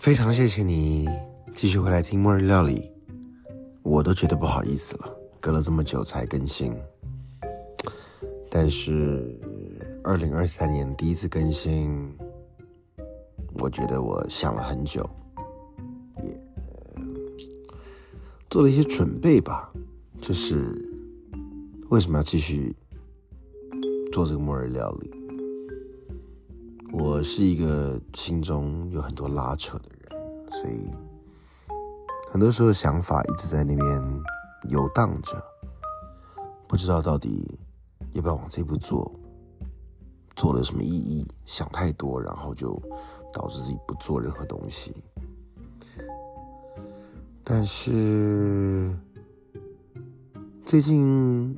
非常谢谢你继续回来听末日料理，我都觉得不好意思了，隔了这么久才更新。但是二零二三年第一次更新，我觉得我想了很久，也做了一些准备吧，就是为什么要继续做这个末日料理。我是一个心中有很多拉扯，所以很多时候想法一直在那边游荡着，不知道到底要不要往这步做，做了什么意义？想太多，然后就导致自己不做任何东西。但是最近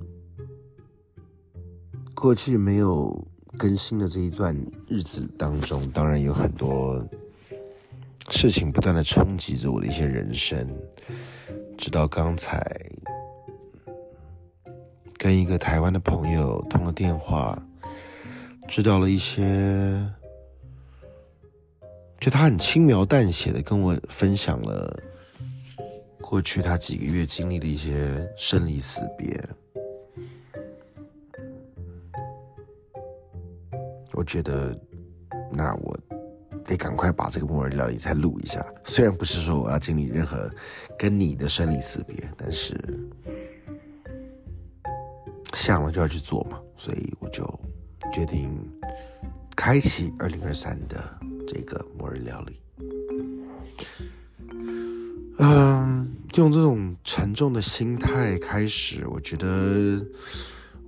过去没有。更新的这一段日子当中，当然有很多事情不断的冲击着我的一些人生。直到刚才跟一个台湾的朋友通了电话，知道了一些，就他很轻描淡写的跟我分享了过去他几个月经历的一些生离死别。我觉得，那我得赶快把这个末日料理再录一下。虽然不是说我要经历任何跟你的生离死别，但是想了就要去做嘛，所以我就决定开启二零二三的这个末日料理。嗯，用这种沉重的心态开始，我觉得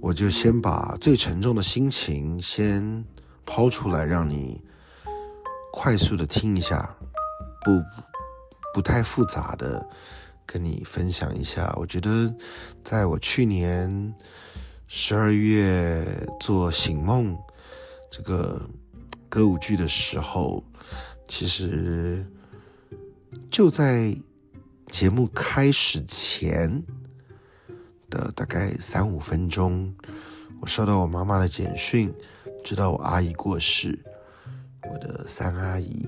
我就先把最沉重的心情先。抛出来让你快速的听一下，不不太复杂的跟你分享一下。我觉得，在我去年十二月做《醒梦》这个歌舞剧的时候，其实就在节目开始前的大概三五分钟，我收到我妈妈的简讯。知道我阿姨过世，我的三阿姨，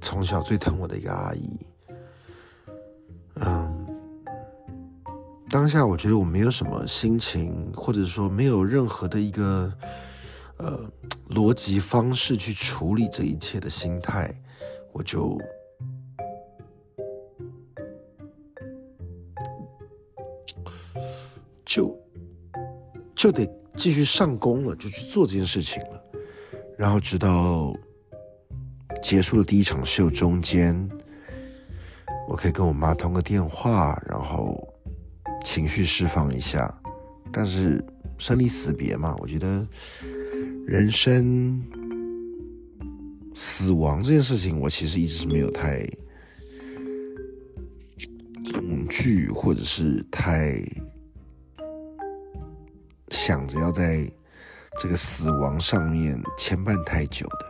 从小最疼我的一个阿姨，嗯，当下我觉得我没有什么心情，或者说没有任何的一个呃逻辑方式去处理这一切的心态，我就就就得。继续上工了，就去做这件事情了。然后直到结束了第一场秀中间，我可以跟我妈通个电话，然后情绪释放一下。但是生离死别嘛，我觉得人生死亡这件事情，我其实一直是没有太恐惧，或者是太。想着要在这个死亡上面牵绊太久的，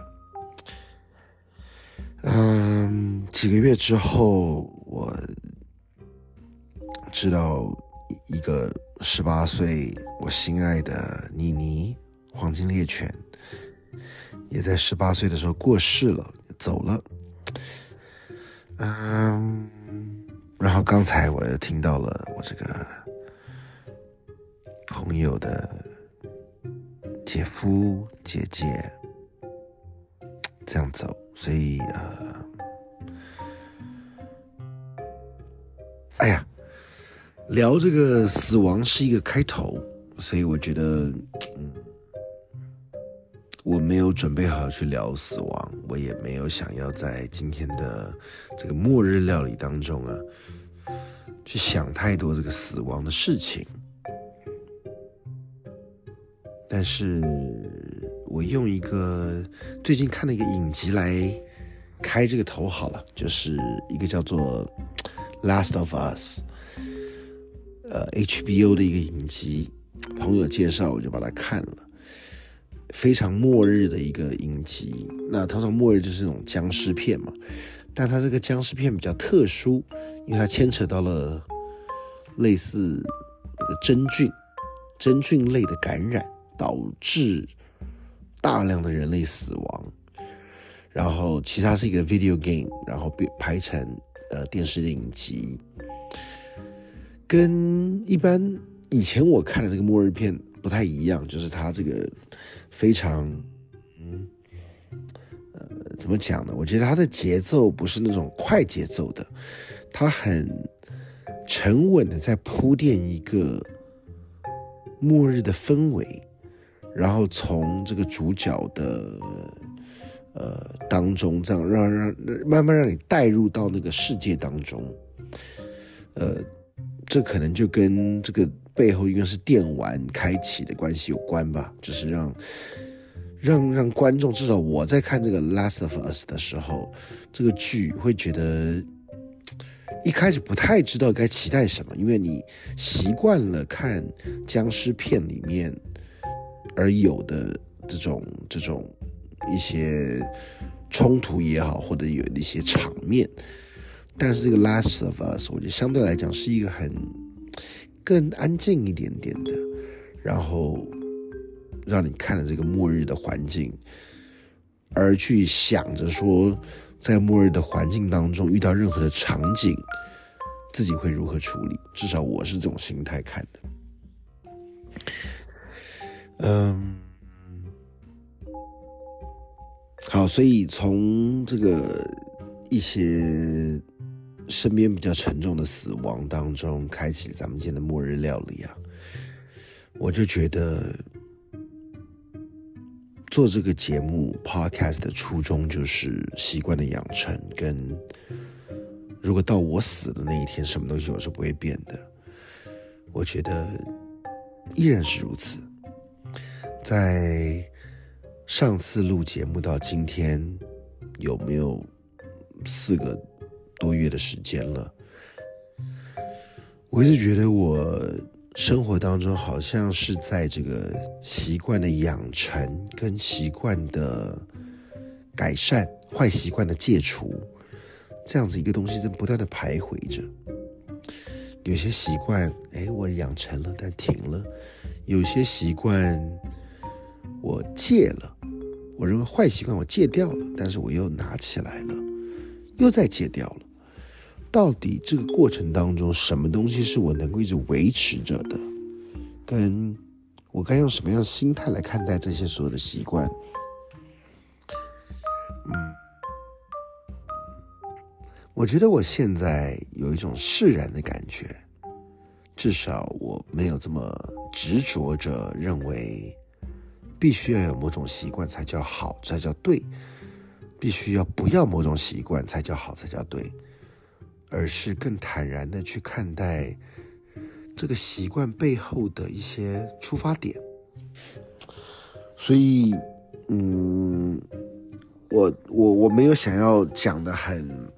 嗯，几个月之后，我知道一个十八岁我心爱的妮妮黄金猎犬，也在十八岁的时候过世了，走了。嗯，然后刚才我又听到了我这个。朋友的姐夫姐姐这样走，所以呃，哎呀，聊这个死亡是一个开头，所以我觉得，嗯，我没有准备好去聊死亡，我也没有想要在今天的这个末日料理当中啊，去想太多这个死亡的事情。但是我用一个最近看的一个影集来开这个头好了，就是一个叫做《Last of Us》，呃，HBO 的一个影集，朋友介绍我就把它看了，非常末日的一个影集。那通常末日就是那种僵尸片嘛，但它这个僵尸片比较特殊，因为它牵扯到了类似那个真菌、真菌类的感染。导致大量的人类死亡，然后其他是一个 video game，然后被拍成呃电视影集，跟一般以前我看的这个末日片不太一样，就是它这个非常嗯呃怎么讲呢？我觉得它的节奏不是那种快节奏的，它很沉稳的在铺垫一个末日的氛围，然后从这个主角的。呃，当中这样让让慢慢让你带入到那个世界当中，呃，这可能就跟这个背后应该是电玩开启的关系有关吧，就是让让让观众至少我在看这个《Last of Us》的时候，这个剧会觉得一开始不太知道该期待什么，因为你习惯了看僵尸片里面而有的这种这种。一些冲突也好，或者有一些场面，但是这个《Last of Us》我觉得相对来讲是一个很更安静一点点的，然后让你看了这个末日的环境，而去想着说，在末日的环境当中遇到任何的场景，自己会如何处理？至少我是这种心态看的，嗯。好，所以从这个一些身边比较沉重的死亡当中开启咱们今天的末日料理啊，我就觉得做这个节目 podcast 的初衷就是习惯的养成，跟如果到我死的那一天，什么东西我是不会变的，我觉得依然是如此，在。上次录节目到今天，有没有四个多月的时间了？我一直觉得我生活当中好像是在这个习惯的养成跟习惯的改善、坏习惯的戒除这样子一个东西在不断的徘徊着。有些习惯，哎，我养成了，但停了；有些习惯，我戒了。我认为坏习惯我戒掉了，但是我又拿起来了，又再戒掉了。到底这个过程当中，什么东西是我能够一直维持着的？跟我该用什么样的心态来看待这些所有的习惯？嗯，我觉得我现在有一种释然的感觉，至少我没有这么执着着认为。必须要有某种习惯才叫好，才叫对；必须要不要某种习惯才叫好，才叫对，而是更坦然的去看待这个习惯背后的一些出发点。所以，嗯，我我我没有想要讲的很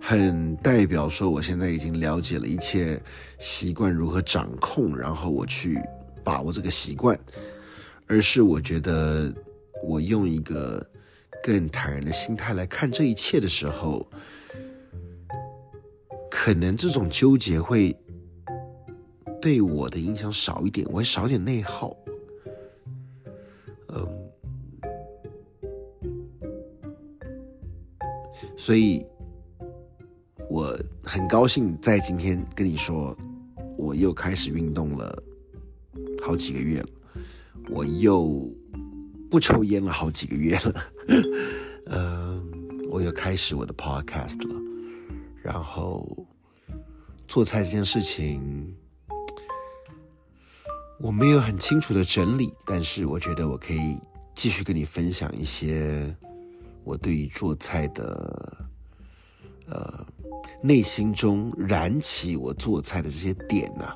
很代表说我现在已经了解了一切习惯如何掌控，然后我去。把握这个习惯，而是我觉得我用一个更坦然的心态来看这一切的时候，可能这种纠结会对我的影响少一点，我会少点内耗。嗯，所以我很高兴在今天跟你说，我又开始运动了。好几个月了，我又不抽烟了好几个月了，嗯，我又开始我的 podcast 了，然后做菜这件事情我没有很清楚的整理，但是我觉得我可以继续跟你分享一些我对于做菜的呃内心中燃起我做菜的这些点呐，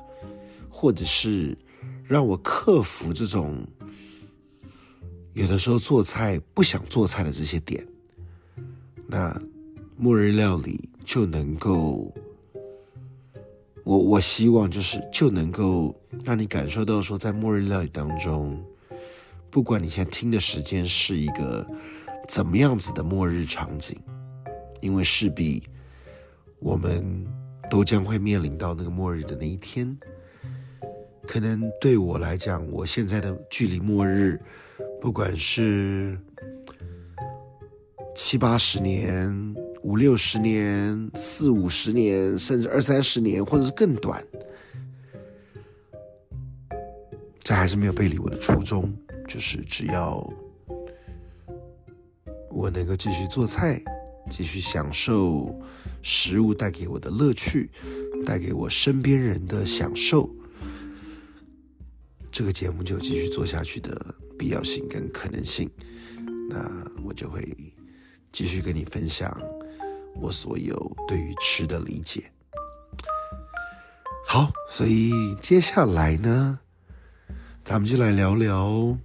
或者是。让我克服这种有的时候做菜不想做菜的这些点，那末日料理就能够，我我希望就是就能够让你感受到说，在末日料理当中，不管你现在听的时间是一个怎么样子的末日场景，因为势必我们都将会面临到那个末日的那一天。可能对我来讲，我现在的距离末日，不管是七八十年、五六十年、四五十年，甚至二三十年，或者是更短，这还是没有背离我的初衷，就是只要我能够继续做菜，继续享受食物带给我的乐趣，带给我身边人的享受，这个节目就继续做下去的必要性跟可能性。那我就会继续跟你分享我所有对于吃的理解。好，所以接下来呢，咱们就来聊聊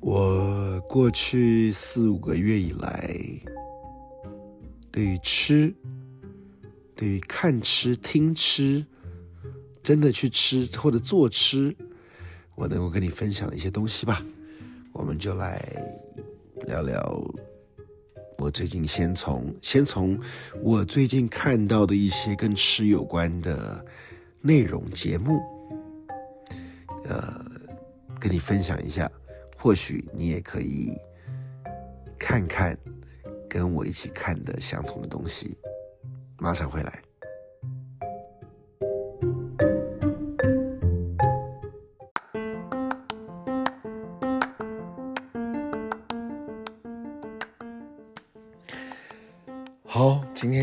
我过去四五个月以来对于吃、对于看吃、听吃、真的去吃或者做吃，我能够跟你分享的一些东西吧。我们就来聊聊我最近先从先从我最近看到的一些跟吃有关的内容节目，呃，跟你分享一下，或许你也可以看看跟我一起看的相同的东西。马上回来。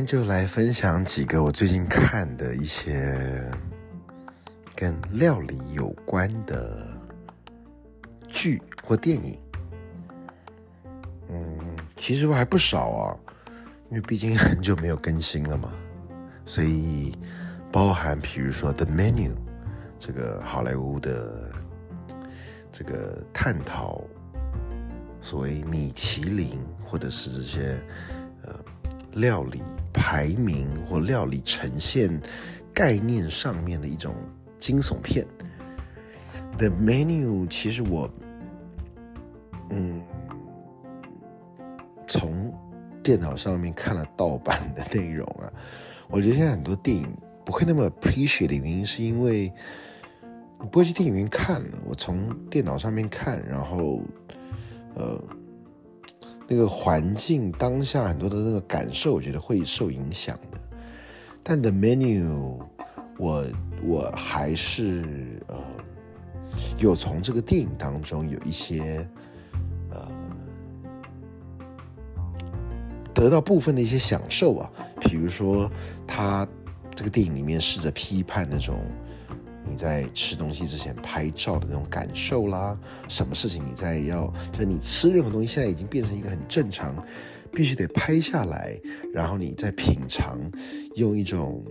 就来分享几个我最近看的一些跟料理有关的剧或电影。嗯，其实我还不少啊，因为毕竟很久没有更新了嘛，所以包含比如说《The Menu》这个好莱坞的这个探讨所谓米其林或者是这些。料理排名或料理呈现概念上面的一种惊悚片。The menu 其实我，嗯，从电脑上面看了盗版的内容啊，我觉得现在很多电影不会那么 appreciate 的原因，是因为你不会去电影院看了，我从电脑上面看，然后，呃。那个环境当下很多的那个感受，我觉得会受影响的。但 The Menu，我我还是呃有从这个电影当中有一些呃得到部分的一些享受啊，比如说他这个电影里面试着批判那种。你在吃东西之前拍照的那种感受啦，什么事情你在要，就你吃任何东西现在已经变成一个很正常，必须得拍下来，然后你再品尝，用一种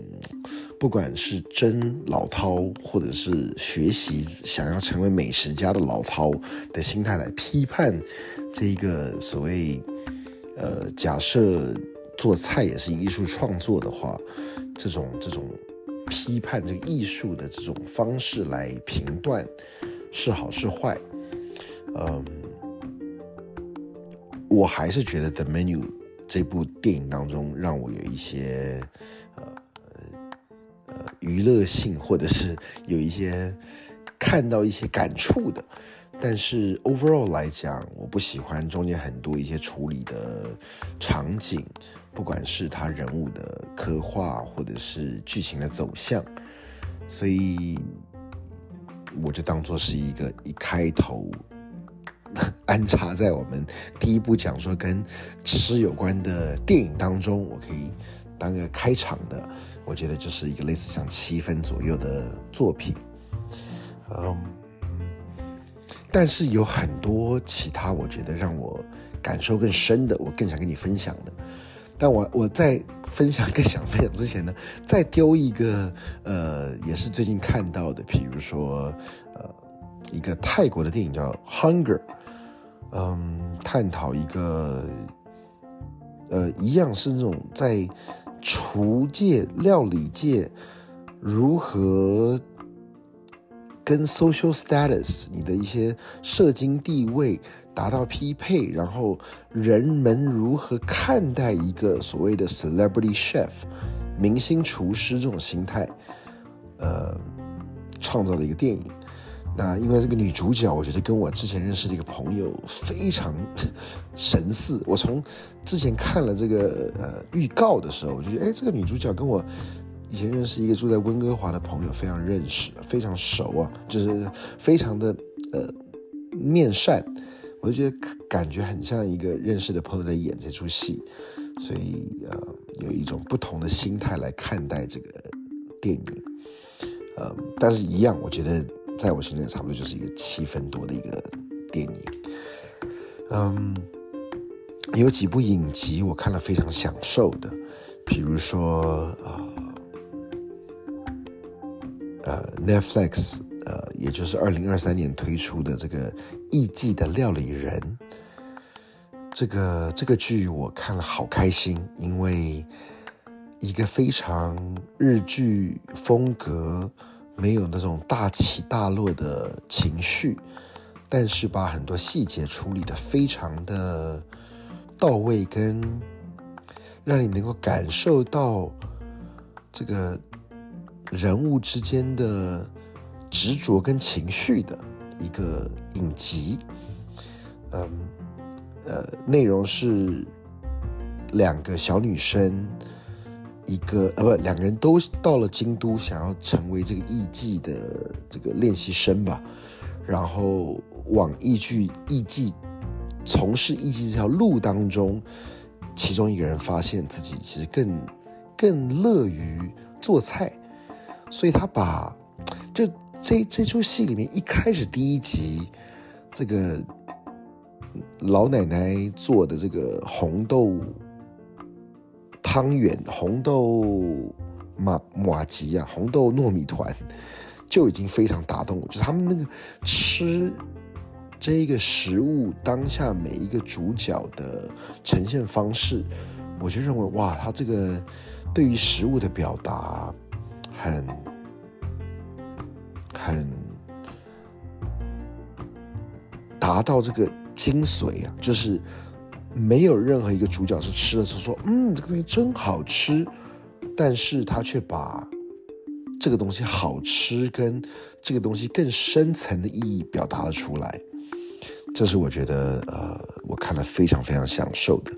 不管是真老饕或者是学习想要成为美食家的老饕的心态来批判这一个所谓，呃，假设做菜也是艺术创作的话，这种这种。批判这个艺术的这种方式来评断是好是坏，嗯，我还是觉得《The Menu》这部电影当中让我有一些呃呃娱乐性，或者是有一些看到一些感触的。但是 overall 来讲，我不喜欢中间很多一些处理的场景。不管是他人物的刻画，或者是剧情的走向，所以我就当做是一个一开头安插在我们第一部讲说跟吃有关的电影当中，我可以当个开场的。我觉得就是一个类似像七分左右的作品，嗯，但是有很多其他我觉得让我感受更深的，我更想跟你分享的。但我我在分享跟想分享之前呢，再丢一个呃，也是最近看到的，比如说呃，一个泰国的电影叫《Hunger》，嗯，探讨一个呃，一样是那种在厨界、料理界如何跟 social status 你的一些社经地位。达到匹配，然后人们如何看待一个所谓的 celebrity chef 明星厨师这种心态，呃，创造的一个电影。那因为这个女主角，我觉得跟我之前认识的一个朋友非常 神似。我从之前看了这个呃预告的时候，我就觉得，哎，这个女主角跟我以前认识一个住在温哥华的朋友非常认识，非常熟啊，就是非常的呃面善。我就觉得感觉很像一个认识的朋友在演这出戏，所以呃有一种不同的心态来看待这个电影。呃，但是一样，我觉得。在我心里，差不多就是一个七分多的一个电影。嗯，有几部影集我看了非常享受的，比如说呃呃 Netflix 呃，也就是二零二三年推出的这个《艺伎的料理人》。这个这个剧我看了好开心，因为一个非常日剧风格。没有那种大起大落的情绪，但是把很多细节处理的非常的到位，跟让你能够感受到这个人物之间的执着跟情绪的一个影集。嗯，呃，内容是两个小女生。一个呃不，两个人都到了京都，想要成为这个艺伎的这个练习生吧，然后往艺剧艺伎从事艺伎这条路当中，其中一个人发现自己其实更更乐于做菜，所以他把就这这出戏里面一开始第一集这个老奶奶做的这个红豆。汤圆、红豆马马吉啊，红豆糯米团就已经非常打动我。就他们那个吃这个食物当下每一个主角的呈现方式，我就认为哇，他这个对于食物的表达很很达到这个精髓啊，就是。没有任何一个主角是吃了之后说：“嗯，这个东西真好吃。”但是他却把这个东西好吃跟这个东西更深层的意义表达了出来。这是我觉得，呃，我看了非常非常享受的。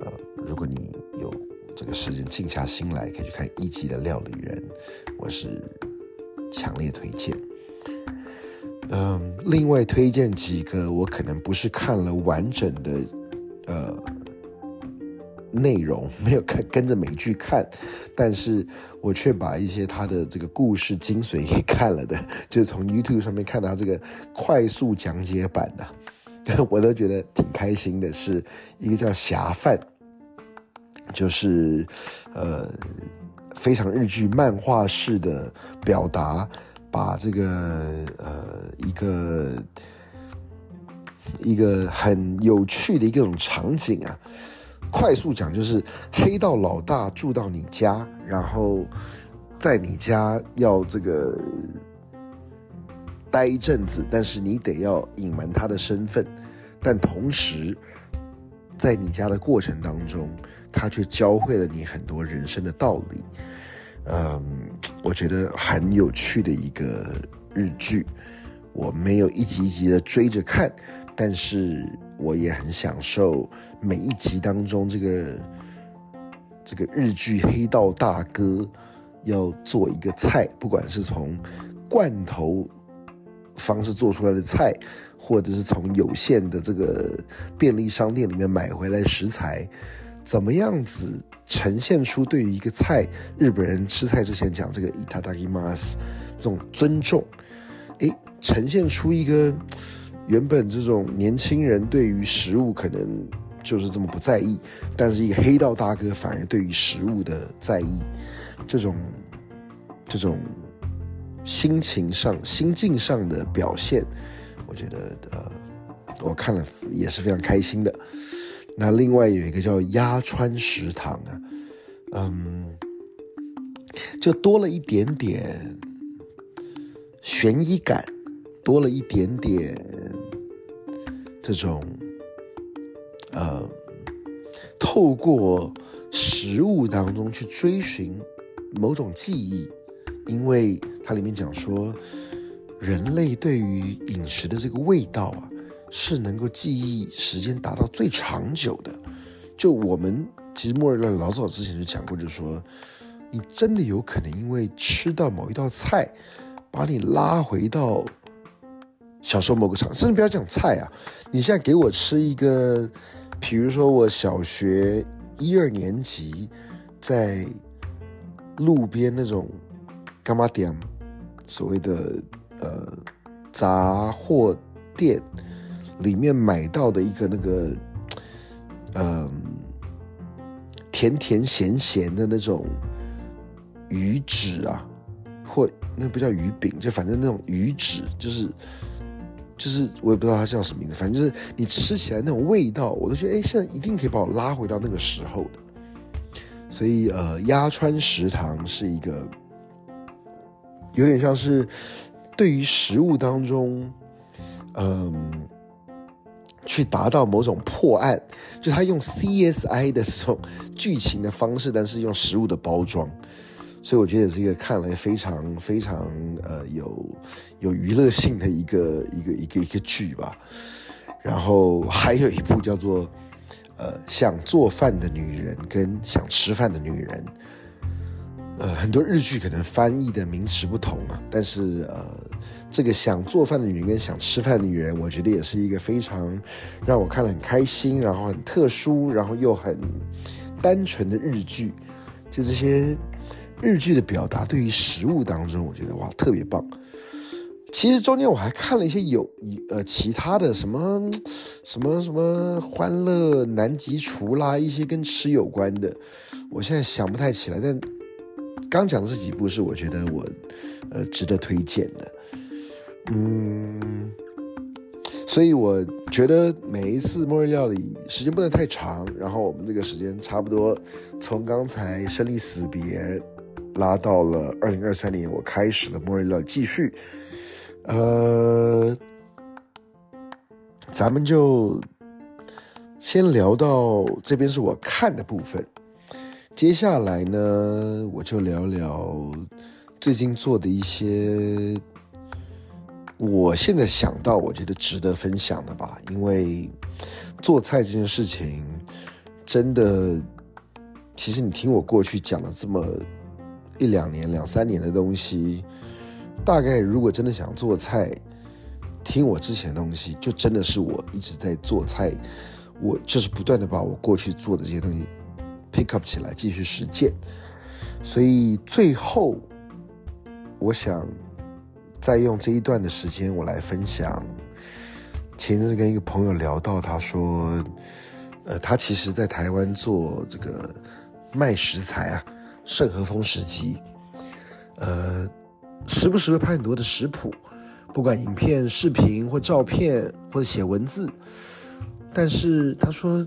呃，如果你有这个时间静下心来，可以去看一集的《料理人》，我是强烈推荐。嗯，另外推荐几个，我可能不是看了完整的。呃，内容 没有看跟着美剧看，但是我却把一些他的这个故事精髓给看了的，就是从 YouTube 上面看到这个快速讲解版的，我都觉得挺开心的。是一个叫《侠饭》，就是呃非常日剧漫画式的表达，把这个呃一个。一个很有趣的一种场景啊，快速讲就是黑道老大住到你家，然后在你家要这个待一阵子，但是你得要隐瞒他的身份，但同时在你家的过程当中，他却教会了你很多人生的道理。嗯，我觉得很有趣的一个日剧，我没有一集一集的追着看。但是我也很享受每一集当中这个这个日剧黑道大哥要做一个菜，不管是从罐头方式做出来的菜，或者是从有限的这个便利商店里面买回来食材，怎么样子呈现出对于一个菜日本人吃菜之前讲这个 itadakimasu 这种尊重，诶，呈现出一个。原本这种年轻人对于食物可能就是这么不在意，但是一个黑道大哥反而对于食物的在意，这种这种心情上、心境上的表现，我觉得呃，我看了也是非常开心的。那另外有一个叫鸭川食堂啊，嗯，就多了一点点悬疑感。多了一点点这种，呃，透过食物当中去追寻某种记忆，因为它里面讲说，人类对于饮食的这个味道啊，是能够记忆时间达到最长久的。就我们其实莫瑞勒老早之前就讲过，就是说，你真的有可能因为吃到某一道菜，把你拉回到小时候某个场，甚至不要讲菜啊，你现在给我吃一个，比如说我小学一二年级在路边那种干嘛店，所谓的呃杂货店里面买到的一个那个。嗯，甜甜咸咸的那种鱼纸啊，或那不叫鱼饼，就反正那种鱼纸，就是就是我也不知道它叫什么名字，反正就是你吃起来那种味道，我都觉得哎，现在一定可以把我拉回到那个时候的。所以呃，鸭川食堂是一个有点像是对于食物当中，嗯。去达到某种破案，就他用 CSI 的这种剧情的方式，但是用食物的包装，所以我觉得也是一个看来非常非常呃有有娱乐性的一个一个一个一个剧吧。然后还有一部叫做呃想做饭的女人跟想吃饭的女人。呃，很多日剧可能翻译的名词不同啊，但是呃，这个想做饭的女人跟想吃饭的女人，我觉得也是一个非常让我看了很开心，然后很特殊，然后又很单纯的日剧。就这些日剧的表达，对于食物当中，我觉得哇特别棒。其实中间我还看了一些有呃其他的什么什么什么欢乐南极厨啦，一些跟吃有关的，我现在想不太起来，但。刚讲的这几部是我觉得我，呃，值得推荐的，嗯，所以我觉得每一次末日料理时间不能太长，然后我们这个时间差不多从刚才生离死别拉到了二零二三年，我开始了末日料理继续，呃，咱们就先聊到这边是我看的部分。接下来呢，我就聊聊最近做的一些，我现在想到我觉得值得分享的吧。因为做菜这件事情，真的，其实你听我过去讲了这么一两年、两三年的东西，大概如果真的想做菜，听我之前的东西，就真的是我一直在做菜，我就是不断的把我过去做的这些东西。Pick up 起来，继续实践。所以最后，我想再用这一段的时间，我来分享。前日跟一个朋友聊到，他说，呃，他其实在台湾做这个卖食材啊，盛和风食集，呃，时不时会拍很多的食谱，不管影片、视频或照片，或者写文字。但是他说，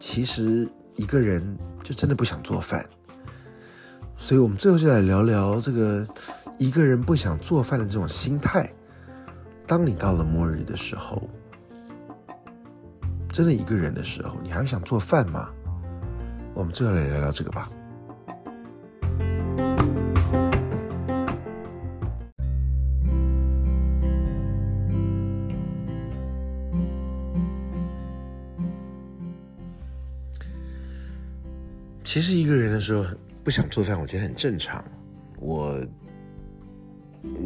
其实一个人。就真的不想做饭，所以我们最后就来聊聊这个一个人不想做饭的这种心态。当你到了末日的时候，真的一个人的时候，你还会想做饭吗？我们最后来聊聊这个吧。其实一个人的时候不想做饭，我觉得很正常。我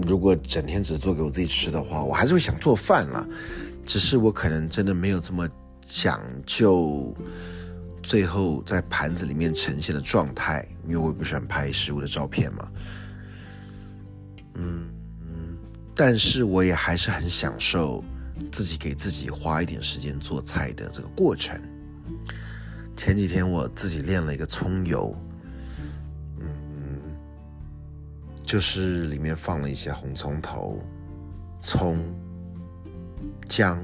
如果整天只做给我自己吃的话，我还是会想做饭了。只是我可能真的没有这么讲究，最后在盘子里面呈现的状态，因为我也不喜欢拍食物的照片嘛。嗯嗯，但是我也还是很享受自己给自己花一点时间做菜的这个过程。前几天我自己练了一个葱油，嗯，就是里面放了一些红葱头、葱、姜、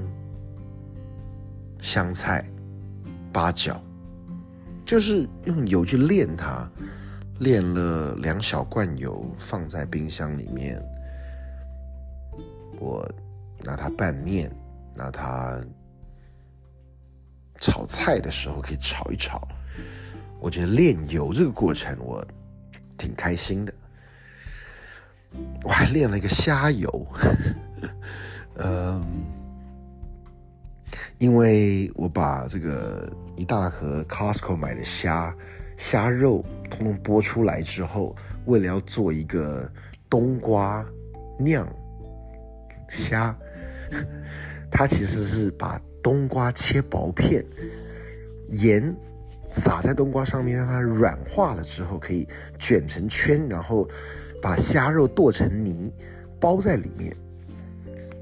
香菜、八角，就是用油去炼它，炼了两小罐油放在冰箱里面，我拿它拌面，拿它。炒菜的时候可以炒一炒，我觉得炼油这个过程我挺开心的。我还练了一个虾油，嗯，因为我把这个一大盒 Costco 买的虾虾肉通通剥出来之后，为了要做一个冬瓜酿虾，它其实是把冬瓜切薄片，盐。撒在冬瓜上面，让它软化了之后，可以卷成圈，然后把虾肉剁成泥，包在里面。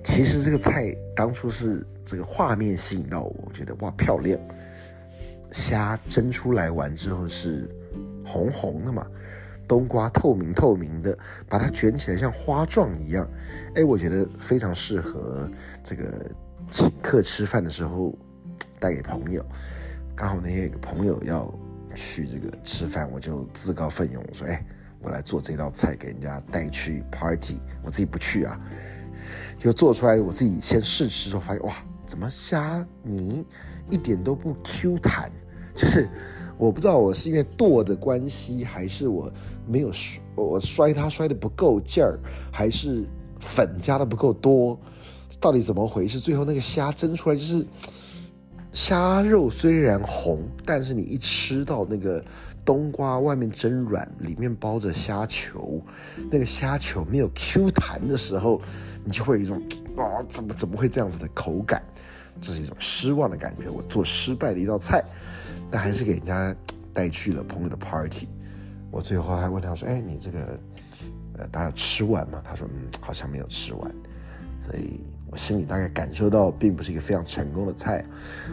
其实这个菜当初是这个画面吸引到我，我觉得哇漂亮。虾蒸出来完之后是红红的嘛，冬瓜透明透明的，把它卷起来像花状一样。哎，我觉得非常适合这个请客吃饭的时候带给朋友。刚好那天有个朋友要去这个吃饭，我就自告奋勇说：“哎，我来做这道菜给人家带去 party，我自己不去啊。”就做出来，我自己先试吃之后发现，哇，怎么虾泥一点都不 Q 弹？就是我不知道我是因为剁的关系，还是我没有摔我摔它摔的不够劲儿，还是粉加的不够多？到底怎么回事？最后那个虾蒸出来就是。虾肉虽然红，但是你一吃到那个冬瓜外面真软，里面包着虾球，那个虾球没有 Q 弹的时候，你就会有一种啊，怎么怎么会这样子的口感？这是一种失望的感觉。我做失败的一道菜，但还是给人家带去了朋友的 party。我最后还问他说：“哎，你这个呃，大家吃完吗？”他说：“嗯，好像没有吃完。”所以。我心里大概感受到，并不是一个非常成功的菜，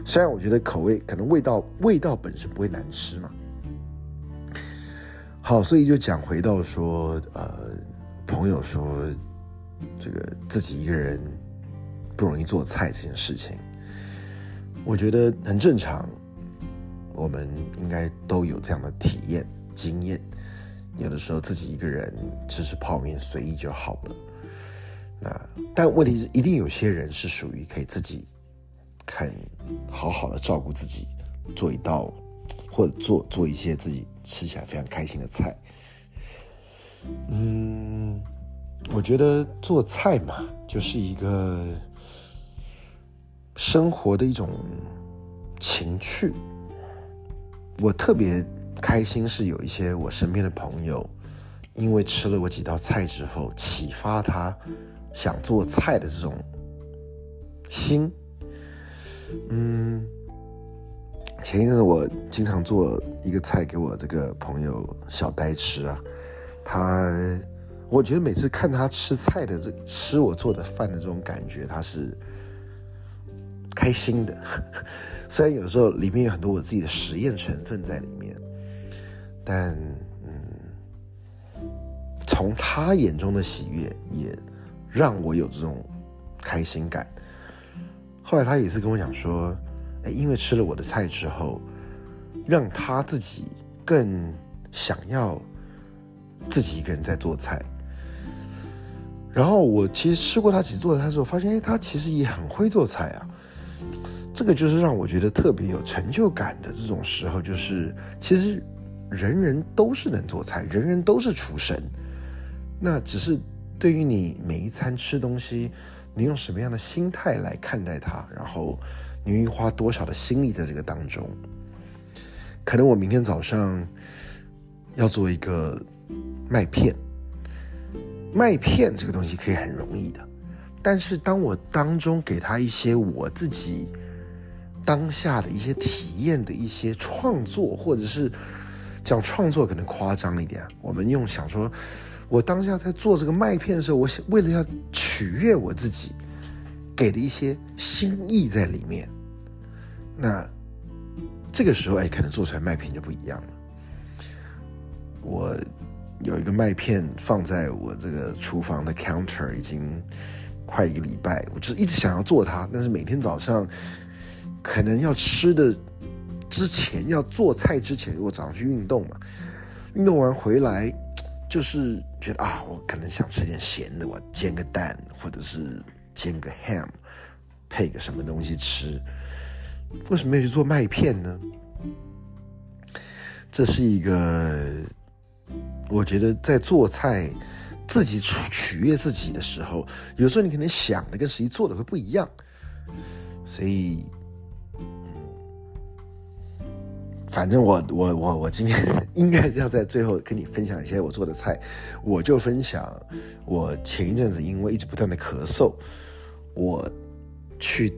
虽然我觉得口味可能味道味道本身不会难吃嘛。好，所以就讲回到说，呃，朋友说这个自己一个人不容易做菜这件事情，我觉得很正常，我们应该都有这样的体验经验。有的时候自己一个人吃吃泡面随意就好了。那但问题是，一定有些人是属于可以自己很好好的照顾自己，做一道或者做做一些自己吃起来非常开心的菜。嗯，我觉得做菜嘛，就是一个生活的一种情趣。我特别开心是有一些我身边的朋友，因为吃了我几道菜之后，启发了他。想做菜的这种心，嗯，前一阵子我经常做一个菜给我这个朋友小呆吃啊，他，我觉得每次看他吃菜的这吃我做的饭的这种感觉，他是开心的，虽然有时候里面有很多我自己的实验成分在里面，但嗯，从他眼中的喜悦也。让我有这种开心感。后来他也是跟我讲说，哎，因为吃了我的菜之后，让他自己更想要自己一个人在做菜。然后我其实吃过他几次做的菜之后，发现哎，他其实也很会做菜啊。这个就是让我觉得特别有成就感的这种时候，就是其实人人都是能做菜，人人都是厨神，那只是。对于你每一餐吃东西，你用什么样的心态来看待它？然后你愿意花多少的心力在这个当中？可能我明天早上要做一个麦片，麦片这个东西可以很容易的，但是当我当中给他一些我自己当下的一些体验的一些创作，或者是讲创作可能夸张一点，我们用想说。我当下在做这个麦片的时候，我想为了要取悦我自己，给的一些心意在里面。那这个时候，哎，可能做出来麦片就不一样了。我有一个麦片放在我这个厨房的 counter 已经快一个礼拜，我就一直想要做它，但是每天早上可能要吃的之前要做菜之前，我早上去运动嘛，运动完回来。就是觉得啊，我可能想吃点咸的，我煎个蛋，或者是煎个 ham，配个什么东西吃。为什么要去做麦片呢？这是一个，我觉得在做菜自己取取悦自己的时候，有时候你可能想的跟实际做的会不一样，所以。反正我我我我今天应该要在最后跟你分享一些我做的菜，我就分享我前一阵子因为一直不断的咳嗽，我去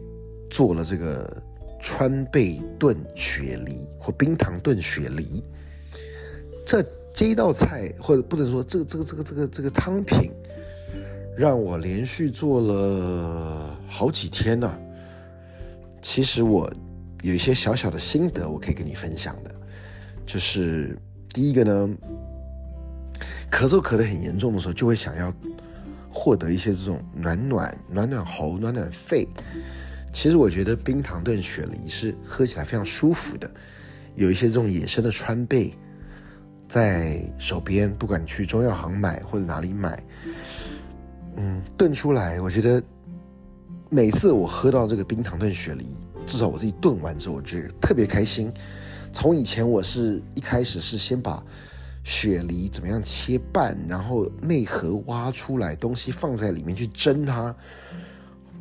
做了这个川贝炖雪梨或冰糖炖雪梨，这这一道菜或者不能说这个这个这个这个这个汤品，让我连续做了好几天呢。其实我。有一些小小的心得，我可以跟你分享的，就是第一个呢，咳嗽咳得很严重的时候，就会想要获得一些这种暖暖暖暖喉、暖暖肺。其实我觉得冰糖炖雪梨是喝起来非常舒服的。有一些这种野生的川贝在手边，不管你去中药行买或者哪里买，嗯，炖出来，我觉得每次我喝到这个冰糖炖雪梨。至少我自己炖完之后，我觉得特别开心。从以前我是一开始是先把雪梨怎么样切半，然后内核挖出来，东西放在里面去蒸它。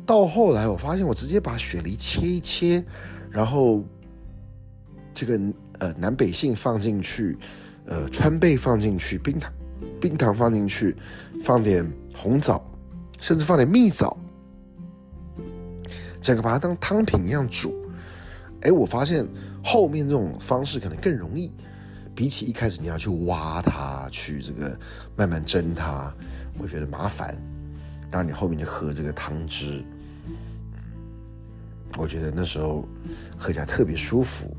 到后来我发现，我直接把雪梨切一切，然后这个呃南北杏放进去，呃川贝放进去，冰糖冰糖放进去，放点红枣，甚至放点蜜枣。整个把它当汤品一样煮，哎，我发现后面这种方式可能更容易，比起一开始你要去挖它，去这个慢慢蒸它，我觉得麻烦。然后你后面就喝这个汤汁，我觉得那时候喝起来特别舒服。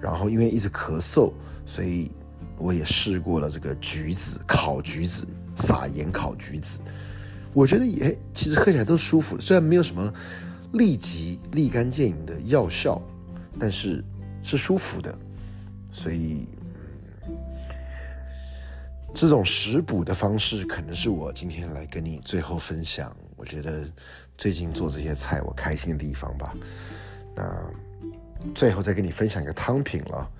然后因为一直咳嗽，所以我也试过了这个橘子烤橘子，撒盐烤橘子，我觉得也其实喝起来都舒服，虽然没有什么。立即立竿见影的药效，但是是舒服的，所以这种食补的方式可能是我今天来跟你最后分享。我觉得最近做这些菜我开心的地方吧。那最后再跟你分享一个汤品了，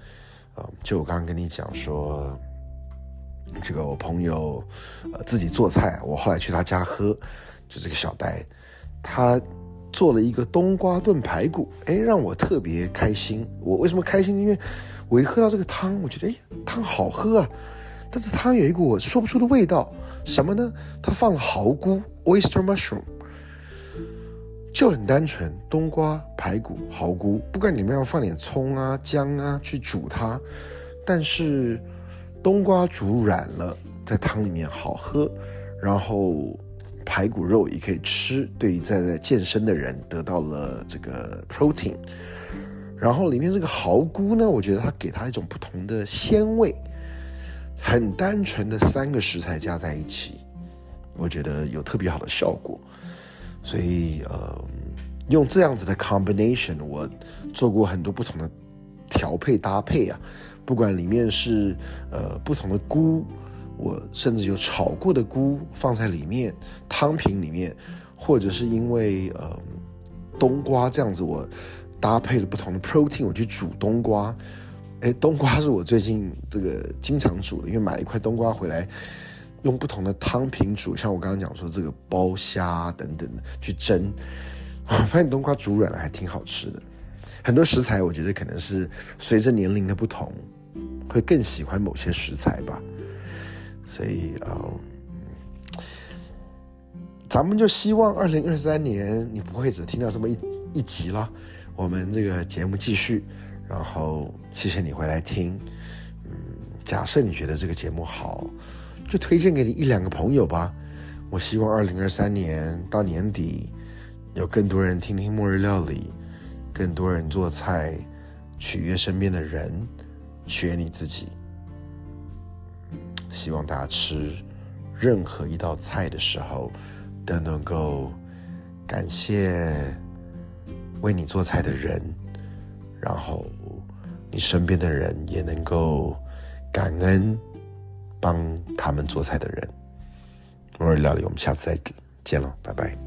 啊，就我刚刚跟你讲说，这个我朋友呃自己做菜，我后来去他家喝，就这个小呆，他。做了一个冬瓜炖排骨，哎，让我特别开心。我为什么开心？因为我一喝到这个汤，我觉得哎，汤好喝啊。但是汤有一股我说不出的味道，什么呢？它放了蚝菇 （oyster mushroom），就很单纯，冬瓜排骨蚝菇，不管你们要放点葱啊、姜啊去煮它，但是冬瓜煮软了，在汤里面好喝，然后。排骨肉也可以吃，对于在在健身的人得到了这个 protein，然后里面这个蚝菇呢，我觉得它给它一种不同的鲜味，很单纯的三个食材加在一起，我觉得有特别好的效果，所以呃，用这样子的 combination，我做过很多不同的调配搭配啊，不管里面是呃不同的菇。我甚至有炒过的菇放在里面汤品里面，或者是因为呃冬瓜这样子，我搭配了不同的 protein，我去煮冬瓜。哎，冬瓜是我最近这个经常煮的，因为买一块冬瓜回来，用不同的汤品煮，像我刚刚讲说这个包虾等等的去蒸，我 发现冬瓜煮软了还挺好吃的。很多食材我觉得可能是随着年龄的不同，会更喜欢某些食材吧。所以啊，咱们就希望二零二三年你不会只听到这么一一集了。我们这个节目继续，然后谢谢你回来听。嗯，假设你觉得这个节目好，就推荐给你一两个朋友吧。我希望二零二三年到年底，有更多人听听末日料理，更多人做菜，取悦身边的人，取悦你自己。希望大家吃任何一道菜的时候，都能够感谢为你做菜的人，然后你身边的人也能够感恩帮他们做菜的人。末日料理，我们下次再见了，拜拜。